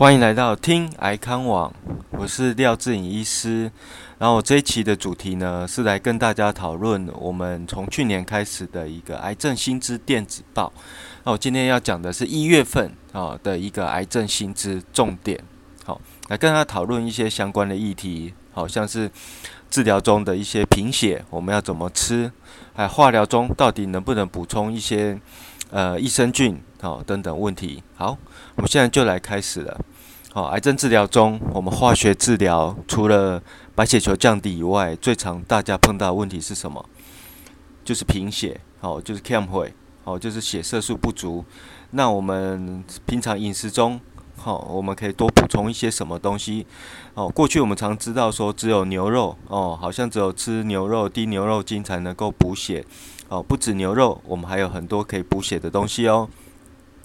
欢迎来到听癌康网，我是廖志颖医师。然后这一期的主题呢，是来跟大家讨论我们从去年开始的一个癌症新知电子报。那我今天要讲的是一月份啊的一个癌症新知重点，好，来跟大家讨论一些相关的议题，好像是治疗中的一些贫血，我们要怎么吃？还有化疗中到底能不能补充一些呃益生菌？好，等等问题。好，我们现在就来开始了。好，癌症治疗中，我们化学治疗除了白血球降低以外，最常大家碰到的问题是什么？就是贫血，好，就是 cam 会，好，就是血色素不足。那我们平常饮食中，好，我们可以多补充一些什么东西？哦，过去我们常知道说，只有牛肉，哦，好像只有吃牛肉、低牛肉精才能够补血。哦，不止牛肉，我们还有很多可以补血的东西哦。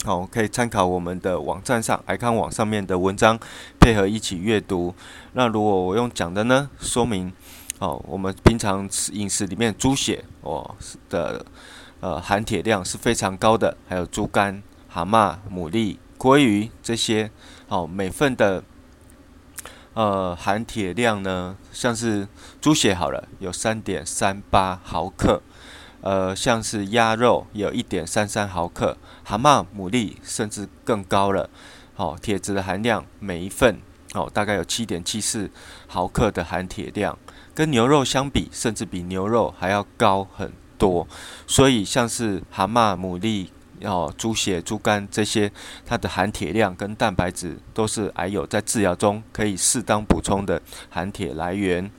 好，可以参考我们的网站上爱康网上面的文章，配合一起阅读。那如果我用讲的呢，说明哦，我们平常吃饮食里面猪血哦的呃含铁量是非常高的，还有猪肝、蛤蟆、牡蛎、鲑鱼这些，哦每份的呃含铁量呢，像是猪血好了，有三点三八毫克。呃，像是鸭肉有一点三三毫克，蛤蟆、牡蛎甚至更高了。好，铁质的含量每一份哦，大概有七点七四毫克的含铁量，跟牛肉相比，甚至比牛肉还要高很多。所以，像是蛤蟆、牡蛎、哦猪血、猪肝这些，它的含铁量跟蛋白质都是癌友在治疗中可以适当补充的含铁来源。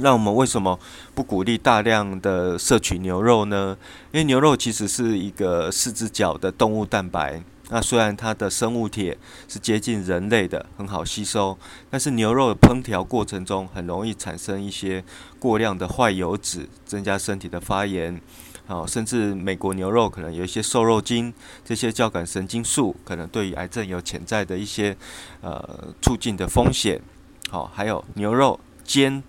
那我们为什么不鼓励大量的摄取牛肉呢？因为牛肉其实是一个四只脚的动物蛋白。那虽然它的生物铁是接近人类的，很好吸收，但是牛肉烹调过程中很容易产生一些过量的坏油脂，增加身体的发炎。好，甚至美国牛肉可能有一些瘦肉精，这些交感神经素可能对于癌症有潜在的一些呃促进的风险。好，还有牛肉煎。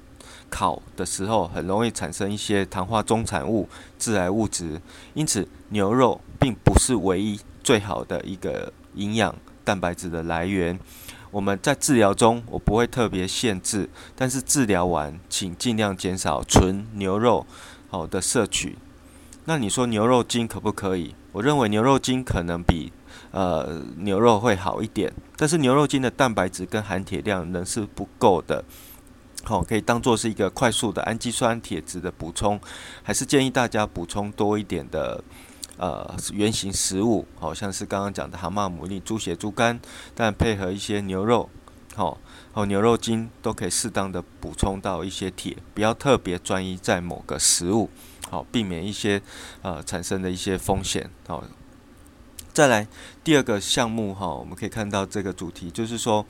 烤的时候很容易产生一些糖化中产物、致癌物质，因此牛肉并不是唯一最好的一个营养蛋白质的来源。我们在治疗中，我不会特别限制，但是治疗完请尽量减少纯牛肉好的摄取。那你说牛肉精可不可以？我认为牛肉精可能比呃牛肉会好一点，但是牛肉精的蛋白质跟含铁量仍是不够的。好，可以当做是一个快速的氨基酸、铁质的补充，还是建议大家补充多一点的呃原型食物，好像是刚刚讲的蛤蟆、牡蛎、猪血、猪肝，但配合一些牛肉，好，和牛肉精都可以适当的补充到一些铁，不要特别专一在某个食物，好，避免一些呃产生的一些风险，好。再来第二个项目哈，我们可以看到这个主题就是说，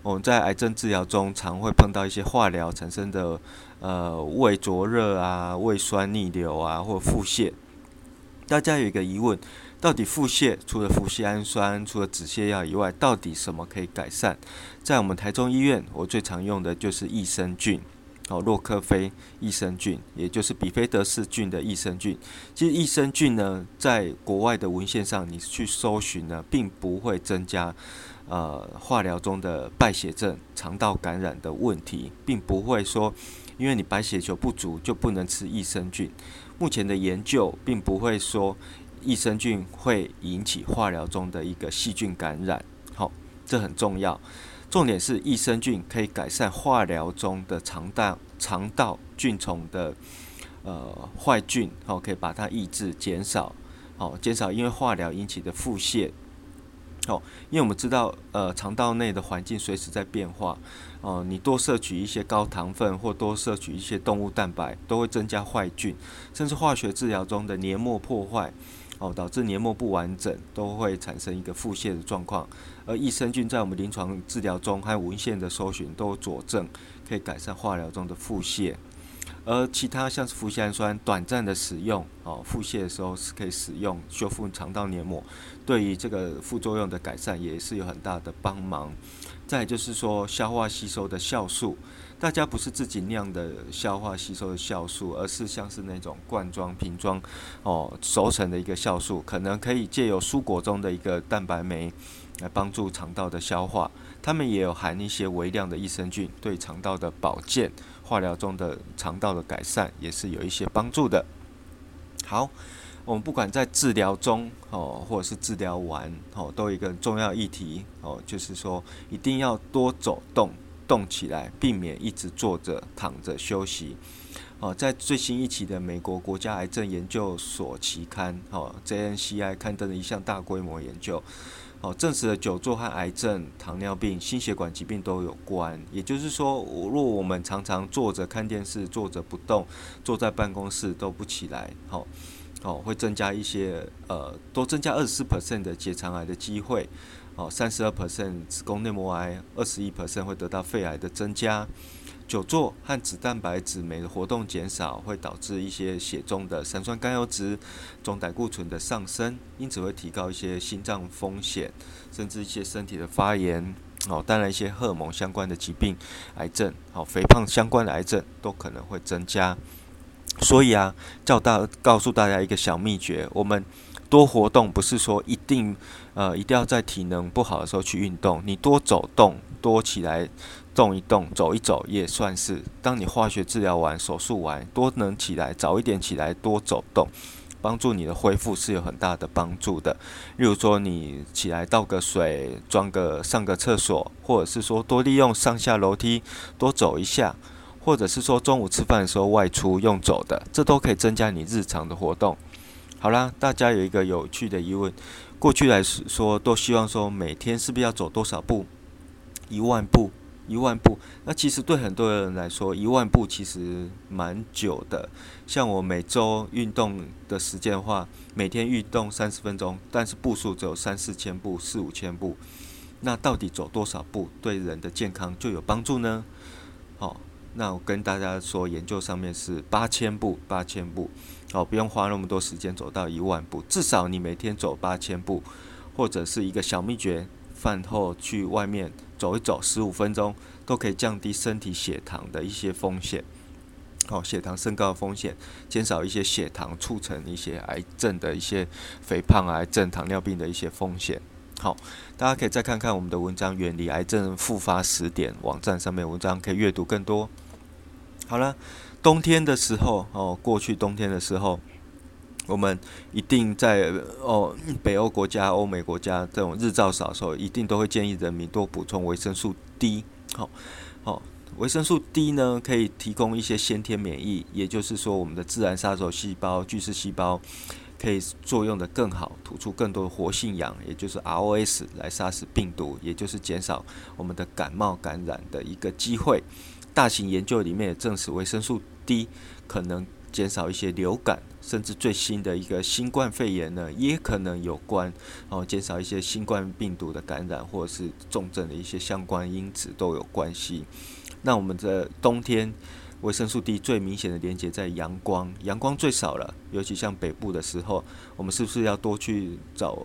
我们在癌症治疗中常会碰到一些化疗产生的呃胃灼热啊、胃酸逆流啊或腹泻。大家有一个疑问，到底腹泻除了腹泻氨酸、除了止泻药以外，到底什么可以改善？在我们台中医院，我最常用的就是益生菌。哦，洛克菲益生菌，也就是比菲德氏菌的益生菌。其实益生菌呢，在国外的文献上，你去搜寻呢，并不会增加呃化疗中的败血症、肠道感染的问题，并不会说，因为你白血球不足就不能吃益生菌。目前的研究并不会说益生菌会引起化疗中的一个细菌感染。好，这很重要。重点是益生菌可以改善化疗中的肠道肠道菌虫的呃坏菌，好，可以把它抑制减少，好，减少因为化疗引起的腹泻，好，因为我们知道呃肠道内的环境随时在变化，哦，你多摄取一些高糖分或多摄取一些动物蛋白，都会增加坏菌，甚至化学治疗中的黏膜破坏。哦，导致黏膜不完整，都会产生一个腹泻的状况。而益生菌在我们临床治疗中，还有文献的搜寻都佐证，可以改善化疗中的腹泻。而其他像是脯氨酸，短暂的使用，哦，腹泻的时候是可以使用修复肠道黏膜，对于这个副作用的改善也是有很大的帮忙。再就是说，消化吸收的酵素。大家不是自己酿的消化吸收的酵素，而是像是那种罐装瓶装哦熟成的一个酵素，可能可以借由蔬果中的一个蛋白酶来帮助肠道的消化。它们也有含一些微量的益生菌，对肠道的保健、化疗中的肠道的改善也是有一些帮助的。好，我们不管在治疗中哦，或者是治疗完哦，都有一个重要议题哦，就是说一定要多走动，动起来，避免一直坐着、躺着休息。哦，在最新一期的美国国家癌症研究所期刊哦 JNCI 刊登的一项大规模研究，哦，证实了久坐和癌症、糖尿病、心血管疾病都有关。也就是说，若我们常常坐着看电视、坐着不动、坐在办公室都不起来，好，哦，会增加一些呃，多增加二十四 percent 的结肠癌的机会，哦，三十二 percent 子宫内膜癌，二十一 percent 会得到肺癌的增加。久坐和脂蛋白质酶的活动减少，会导致一些血中的三酸甘油脂、总胆固醇的上升，因此会提高一些心脏风险，甚至一些身体的发炎。哦，当然一些荷尔蒙相关的疾病、癌症、好肥胖相关的癌症都可能会增加。所以啊，叫大告诉大家一个小秘诀：我们多活动，不是说一定呃一定要在体能不好的时候去运动，你多走动，多起来。动一动，走一走，也算是。当你化学治疗完、手术完，多能起来，早一点起来，多走动，帮助你的恢复是有很大的帮助的。例如说，你起来倒个水，装个上个厕所，或者是说多利用上下楼梯，多走一下，或者是说中午吃饭的时候外出用走的，这都可以增加你日常的活动。好啦，大家有一个有趣的疑问：过去来说，都希望说每天是不是要走多少步？一万步。一万步，那其实对很多人来说，一万步其实蛮久的。像我每周运动的时间的话，每天运动三十分钟，但是步数只有三四千步、四五千步。那到底走多少步对人的健康就有帮助呢？那我跟大家说，研究上面是八千步，八千步。好，不用花那么多时间走到一万步，至少你每天走八千步，或者是一个小秘诀。饭后去外面走一走，十五分钟都可以降低身体血糖的一些风险，好，血糖升高的风险，减少一些血糖促成一些癌症的一些肥胖癌症、糖尿病的一些风险。好，大家可以再看看我们的文章《远离癌症复发十点》网站上面文章，可以阅读更多。好了，冬天的时候哦，过去冬天的时候。我们一定在哦，北欧国家、欧美国家这种日照少的时候，一定都会建议人民多补充维生素 D。好，好，维生素 D 呢，可以提供一些先天免疫，也就是说，我们的自然杀手细胞、巨噬细胞可以作用的更好，吐出更多的活性氧，也就是 ROS 来杀死病毒，也就是减少我们的感冒感染的一个机会。大型研究里面也证实，维生素 D 可能。减少一些流感，甚至最新的一个新冠肺炎呢，也可能有关哦，减少一些新冠病毒的感染，或者是重症的一些相关因子都有关系。那我们的冬天维生素 D 最明显的连接在阳光，阳光最少了，尤其像北部的时候，我们是不是要多去找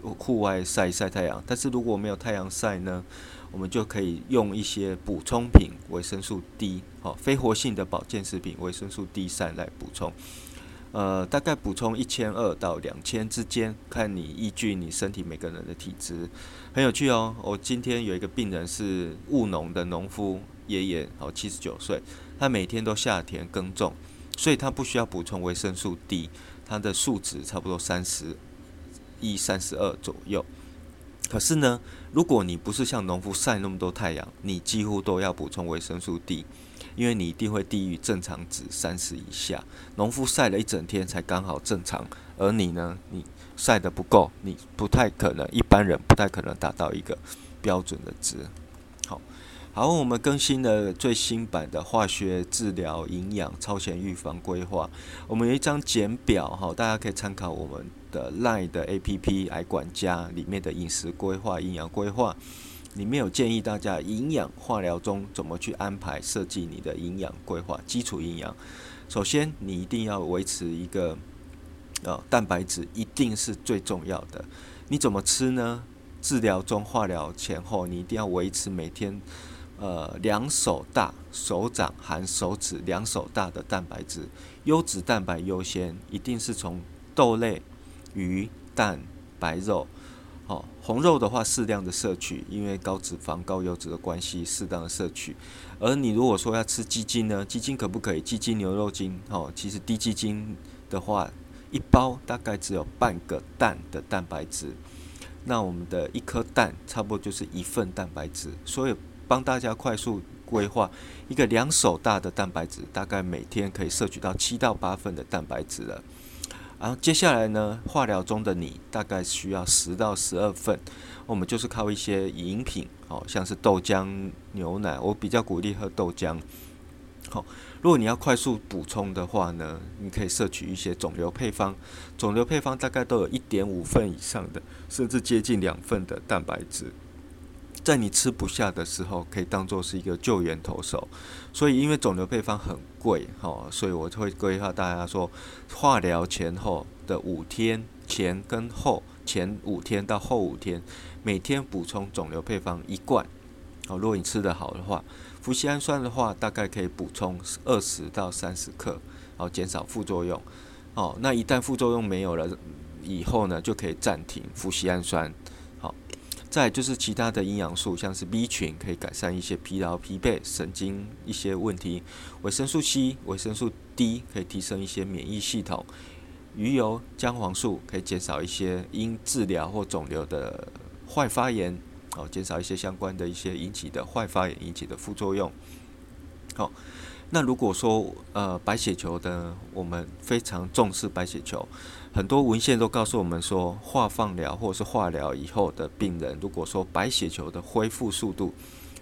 户外晒一晒太阳？但是如果没有太阳晒呢？我们就可以用一些补充品，维生素 D，好，非活性的保健食品，维生素 D 三来补充。呃，大概补充一千二到两千之间，看你依据你身体每个人的体质。很有趣哦，我今天有一个病人是务农的农夫爷爷，好，七十九岁，他每天都下田耕种，所以他不需要补充维生素 D，他的数值差不多三十一、三十二左右。可是呢，如果你不是像农夫晒那么多太阳，你几乎都要补充维生素 D，因为你一定会低于正常值三十以下。农夫晒了一整天才刚好正常，而你呢，你晒得不够，你不太可能，一般人不太可能达到一个标准的值。好，我们更新了最新版的化学治疗营养超前预防规划，我们有一张简表哈，大家可以参考我们。的 Line 的 APP 癌管家里面的饮食规划、营养规划，里面有建议大家营养化疗中怎么去安排设计你的营养规划。基础营养，首先你一定要维持一个呃蛋白质，一定是最重要的。你怎么吃呢？治疗中、化疗前后，你一定要维持每天呃两手大手掌含手指两手大的蛋白质，优质蛋白优先，一定是从豆类。鱼、蛋、白肉，哦，红肉的话适量的摄取，因为高脂肪、高油脂的关系，适当的摄取。而你如果说要吃鸡精呢，鸡精可不可以？鸡精、牛肉精，哦，其实低鸡精的话，一包大概只有半个蛋的蛋白质。那我们的一颗蛋差不多就是一份蛋白质，所以帮大家快速规划一个两手大的蛋白质，大概每天可以摄取到七到八份的蛋白质了。然后接下来呢，化疗中的你大概需要十到十二份，我们就是靠一些饮品，哦，像是豆浆、牛奶，我比较鼓励喝豆浆。好，如果你要快速补充的话呢，你可以摄取一些肿瘤配方，肿瘤配方大概都有一点五份以上的，甚至接近两份的蛋白质。在你吃不下的时候，可以当做是一个救援投手。所以，因为肿瘤配方很贵，哈，所以我就会规划大家说，化疗前后的五天前跟后，前五天到后五天，每天补充肿瘤配方一罐。哦，如果你吃得好的话，氟西氨酸的话，大概可以补充二十到三十克，哦，减少副作用。哦，那一旦副作用没有了以后呢，就可以暂停氟西氨酸。再就是其他的营养素，像是 B 群可以改善一些疲劳、疲惫、神经一些问题；维生素 C、维生素 D 可以提升一些免疫系统；鱼油、姜黄素可以减少一些因治疗或肿瘤的坏发炎，哦，减少一些相关的一些引起的坏发炎引起的副作用。好，那如果说呃白血球的，我们非常重视白血球。很多文献都告诉我们说，化放疗或是化疗以后的病人，如果说白血球的恢复速度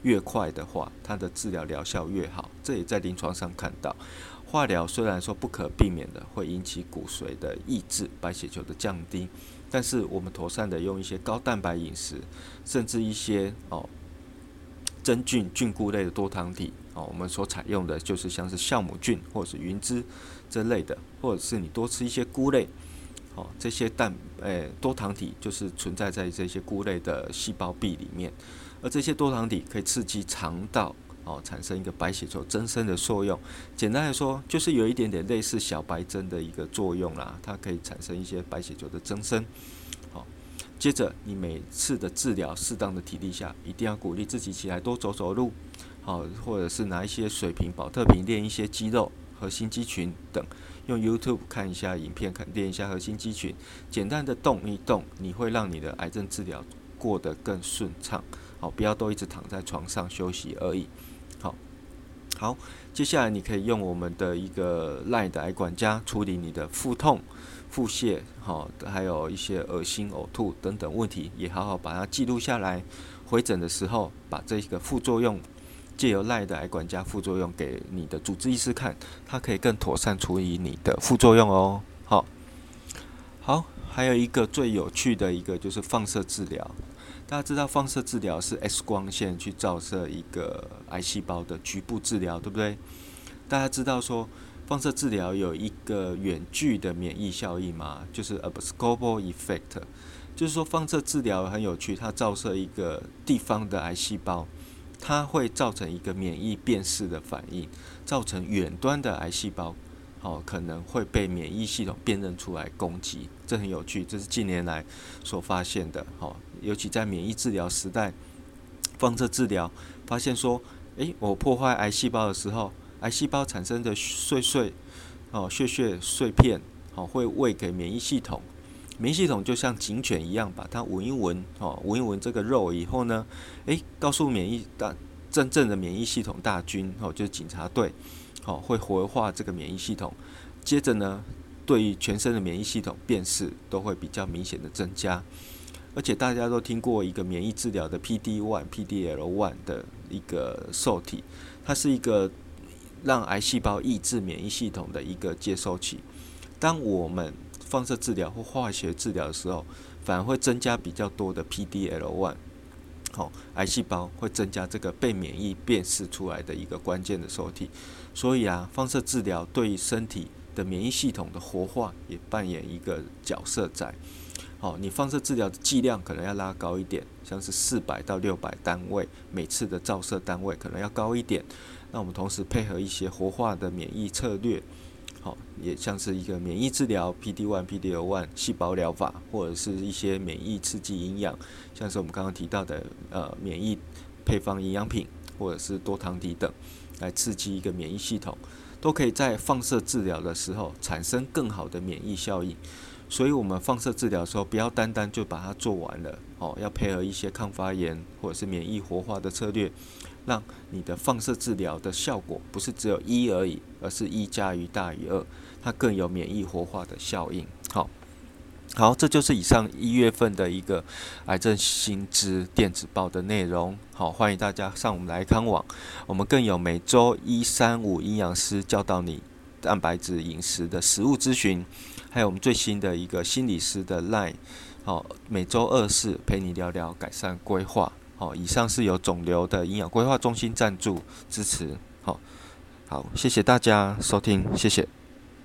越快的话，它的治疗疗效越好。这也在临床上看到，化疗虽然说不可避免的会引起骨髓的抑制，白血球的降低，但是我们妥善的用一些高蛋白饮食，甚至一些哦真菌菌菇类的多糖体哦，我们所采用的就是像是酵母菌或者是云芝这类的，或者是你多吃一些菇类。哦，这些蛋诶多糖体就是存在在这些菇类的细胞壁里面，而这些多糖体可以刺激肠道哦，产生一个白血球增生的作用。简单来说，就是有一点点类似小白针的一个作用啦，它可以产生一些白血球的增生。好，接着你每次的治疗适当的体力下，一定要鼓励自己起来多走走路，好，或者是拿一些水瓶、保特瓶练一些肌肉、核心肌群等。用 YouTube 看一下影片，看练一下核心肌群，简单的动一动，你会让你的癌症治疗过得更顺畅。好，不要都一直躺在床上休息而已。好，好，接下来你可以用我们的一个赖的癌管家处理你的腹痛、腹泻，好，还有一些恶心、呕吐等等问题，也好好把它记录下来。回诊的时候，把这个副作用。借由赖的癌管家副作用给你的主治医师看，他可以更妥善处理你的副作用哦。好，好，还有一个最有趣的一个就是放射治疗。大家知道放射治疗是 X 光线去照射一个癌细胞的局部治疗，对不对？大家知道说放射治疗有一个远距的免疫效应吗？就是 abscopal effect，就是说放射治疗很有趣，它照射一个地方的癌细胞。它会造成一个免疫辨识的反应，造成远端的癌细胞，哦，可能会被免疫系统辨认出来攻击，这很有趣，这是近年来所发现的，哦，尤其在免疫治疗时代，放射治疗发现说，诶，我破坏癌细胞的时候，癌细胞产生的碎碎，哦，血血碎片，哦，会喂给免疫系统。免疫系统就像警犬一样，把它闻一闻，哦，闻一闻这个肉以后呢，诶，告诉免疫大真正的免疫系统大军，哦，就是警察队，哦，会活化这个免疫系统，接着呢，对于全身的免疫系统辨识都会比较明显的增加，而且大家都听过一个免疫治疗的 PD-1、PDL-1 的一个受体，它是一个让癌细胞抑制免疫系统的一个接收器，当我们放射治疗或化学治疗的时候，反而会增加比较多的 PDL1，好，癌细胞会增加这个被免疫辨识出来的一个关键的受体。所以啊，放射治疗对于身体的免疫系统的活化也扮演一个角色在。好，你放射治疗的剂量可能要拉高一点，像是四百到六百单位，每次的照射单位可能要高一点。那我们同时配合一些活化的免疫策略。也像是一个免疫治疗，PD one、PD one 细胞疗法，或者是一些免疫刺激营养，像是我们刚刚提到的呃免疫配方营养品，或者是多糖体等，来刺激一个免疫系统，都可以在放射治疗的时候产生更好的免疫效应。所以，我们放射治疗的时候，不要单单就把它做完了，哦，要配合一些抗发炎或者是免疫活化的策略，让你的放射治疗的效果不是只有一而已，而是一加一大于二，它更有免疫活化的效应。好，好，这就是以上一月份的一个癌症新知电子报的内容。好，欢迎大家上我们来康网，我们更有每周一、三、五营养师教导你蛋白质饮食的食物咨询。还有我们最新的一个心理师的 Line，好，每周二四陪你聊聊改善规划，好，以上是由肿瘤的营养规划中心赞助支持，好，好，谢谢大家收听，谢谢。